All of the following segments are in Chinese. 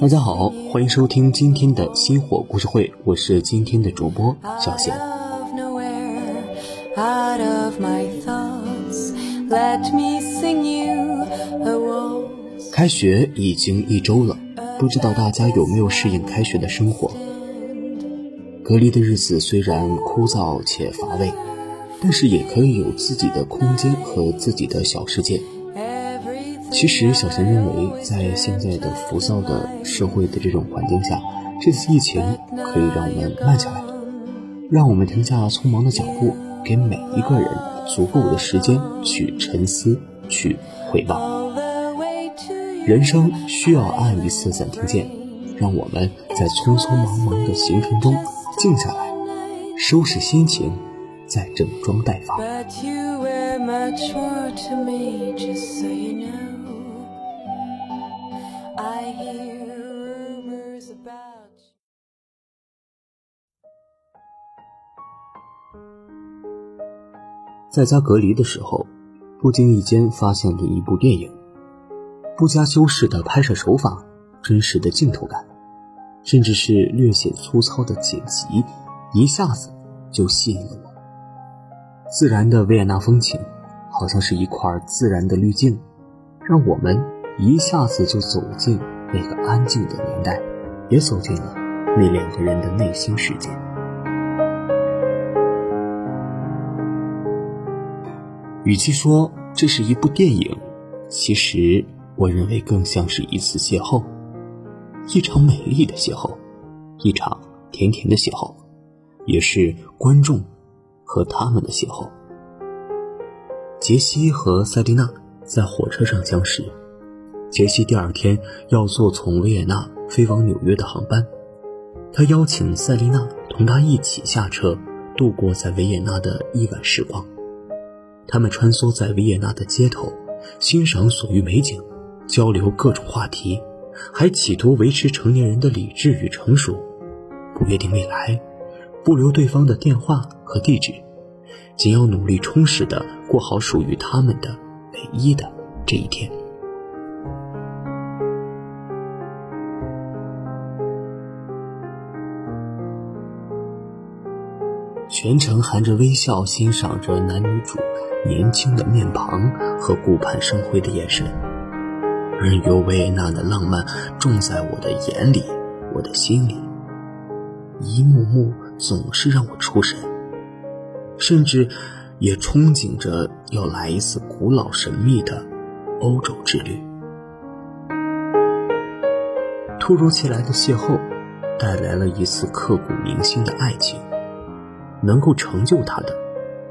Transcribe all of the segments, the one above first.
大家好，欢迎收听今天的星火故事会，我是今天的主播小贤。开学已经一周了，不知道大家有没有适应开学的生活？隔离的日子虽然枯燥且乏味，但是也可以有自己的空间和自己的小世界。其实，小贤认为，在现在的浮躁的社会的这种环境下，这次疫情可以让我们慢下来，让我们停下匆忙的脚步，给每一个人足够的时间去沉思、去回望。人生需要按一次暂停键，让我们在匆匆忙忙的行程中静下来，收拾心情，再整装待发。I hear rumors about 在家隔离的时候，不经意间发现了一部电影，不加修饰的拍摄手法，真实的镜头感，甚至是略显粗糙的剪辑，一下子就吸引了我。自然的维也纳风情，好像是一块自然的滤镜，让我们一下子就走进那个安静的年代，也走进了那两个人的内心世界。与其说这是一部电影，其实我认为更像是一次邂逅，一场美丽的邂逅，一场甜甜的邂逅，也是观众和他们的邂逅。杰西和塞丽娜在火车上相识，杰西第二天要坐从维也纳飞往纽约的航班，他邀请塞丽娜同他一起下车，度过在维也纳的一晚时光。他们穿梭在维也纳的街头，欣赏所遇美景，交流各种话题，还企图维持成年人的理智与成熟，不约定未来，不留对方的电话和地址，仅要努力充实的过好属于他们的唯一的这一天。全程含着微笑欣赏着男女主年轻的面庞和顾盼生辉的眼神，任由维也纳的浪漫种在我的眼里，我的心里，一幕幕总是让我出神，甚至也憧憬着要来一次古老神秘的欧洲之旅。突如其来的邂逅，带来了一次刻骨铭心的爱情。能够成就他的，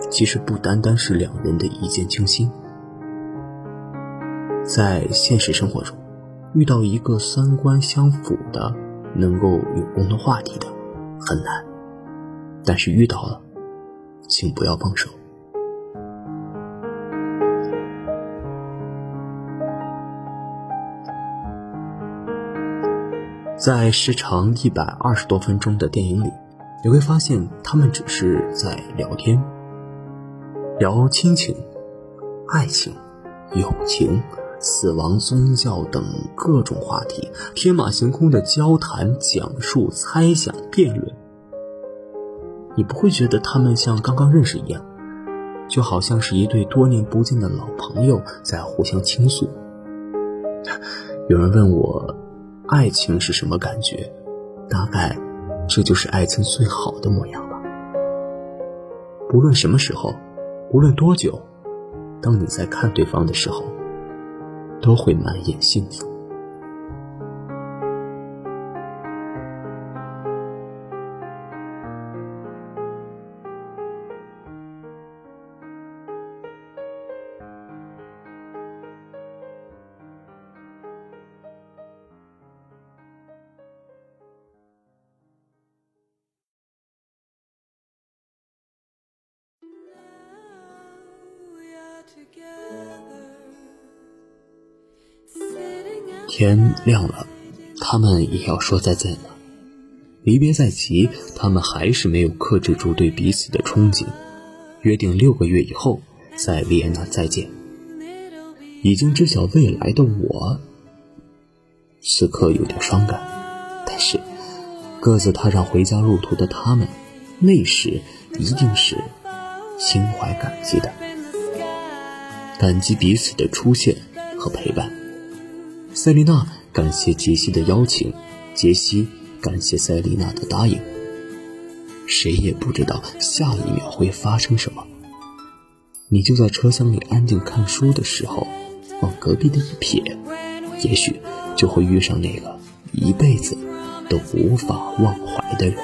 其实不单单是两人的一见倾心。在现实生活中，遇到一个三观相符的、能够有共同话题的，很难。但是遇到了，请不要放手。在时长一百二十多分钟的电影里。你会发现，他们只是在聊天，聊亲情、爱情、友情、死亡、宗教等各种话题，天马行空的交谈、讲述、猜想、辩论。你不会觉得他们像刚刚认识一样，就好像是一对多年不见的老朋友在互相倾诉。有人问我，爱情是什么感觉？大概。这就是爱情最好的模样吧。不论什么时候，无论多久，当你在看对方的时候，都会满眼幸福。天亮了，他们也要说再见了。离别在即，他们还是没有克制住对彼此的憧憬，约定六个月以后在维也纳再见。已经知晓未来的我，此刻有点伤感，但是各自踏上回家路途的他们，那时一定是心怀感激的，感激彼此的出现和陪伴。塞丽娜感谢杰西的邀请，杰西。感谢塞丽娜的答应。谁也不知道下一秒会发生什么。你就在车厢里安静看书的时候，往隔壁的一瞥，也许就会遇上那个一辈子都无法忘怀的人。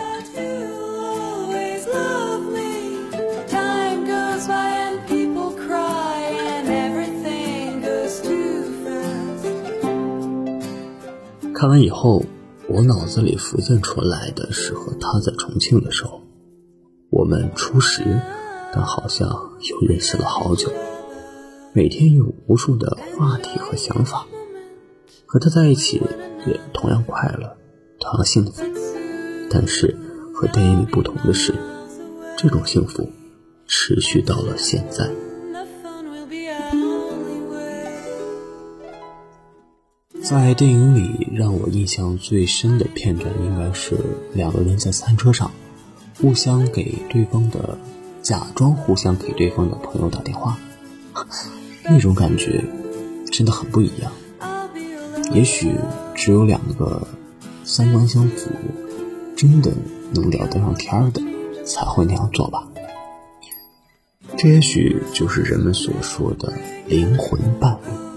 看完以后。我脑子里浮现出来的是和他在重庆的时候，我们初识，但好像又认识了好久，每天有无数的话题和想法，和他在一起也同样快乐，同样幸福。但是和电影里不同的是，这种幸福持续到了现在。在电影里，让我印象最深的片段，应该是两个人在餐车上，互相给对方的，假装互相给对方的朋友打电话，那种感觉真的很不一样。也许只有两个三观相符、真的能聊得上天的，才会那样做吧。这也许就是人们所说的灵魂伴侣。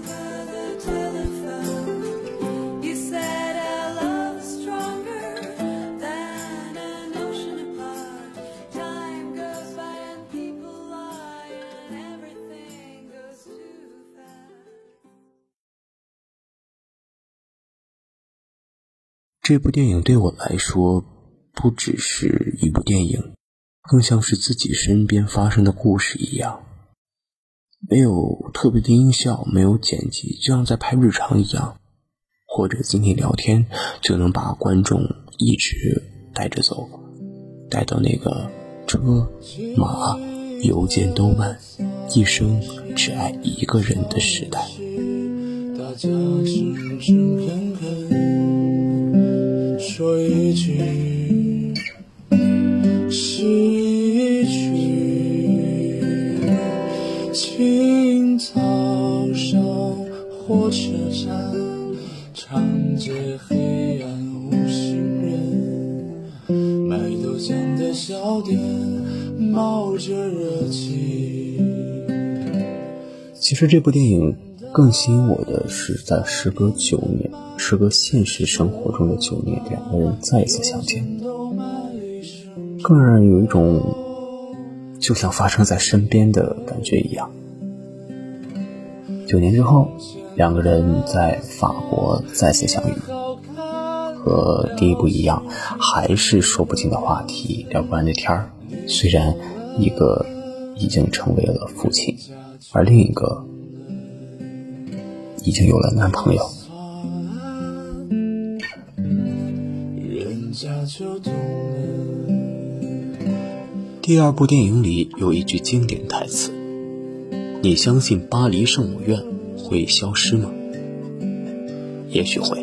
这部电影对我来说，不只是一部电影，更像是自己身边发生的故事一样。没有特别的音效，没有剪辑，就像在拍日常一样。或者今天聊天，就能把观众一直带着走，带到那个车马邮件都慢，一生只爱一个人的时代。大家是人生说一句是一句，清早上火车站，长街黑暗无行人，卖豆浆的小店冒着热气。其实这部电影。更吸引我的是，在时隔九年，时隔现实生活中的九年，两个人再一次相见，更让人有一种就像发生在身边的感觉一样。九年之后，两个人在法国再次相遇，和第一部一样，还是说不尽的话题，聊不完的天儿。虽然一个已经成为了父亲，而另一个。已经有了男朋友。第二部电影里有一句经典台词：“你相信巴黎圣母院会消失吗？”也许会，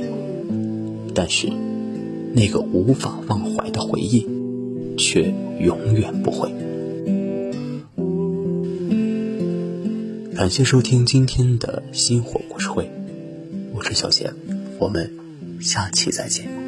但是那个无法忘怀的回忆，却永远不会。感谢收听今天的《星火故事会》，我是小贤，我们下期再见。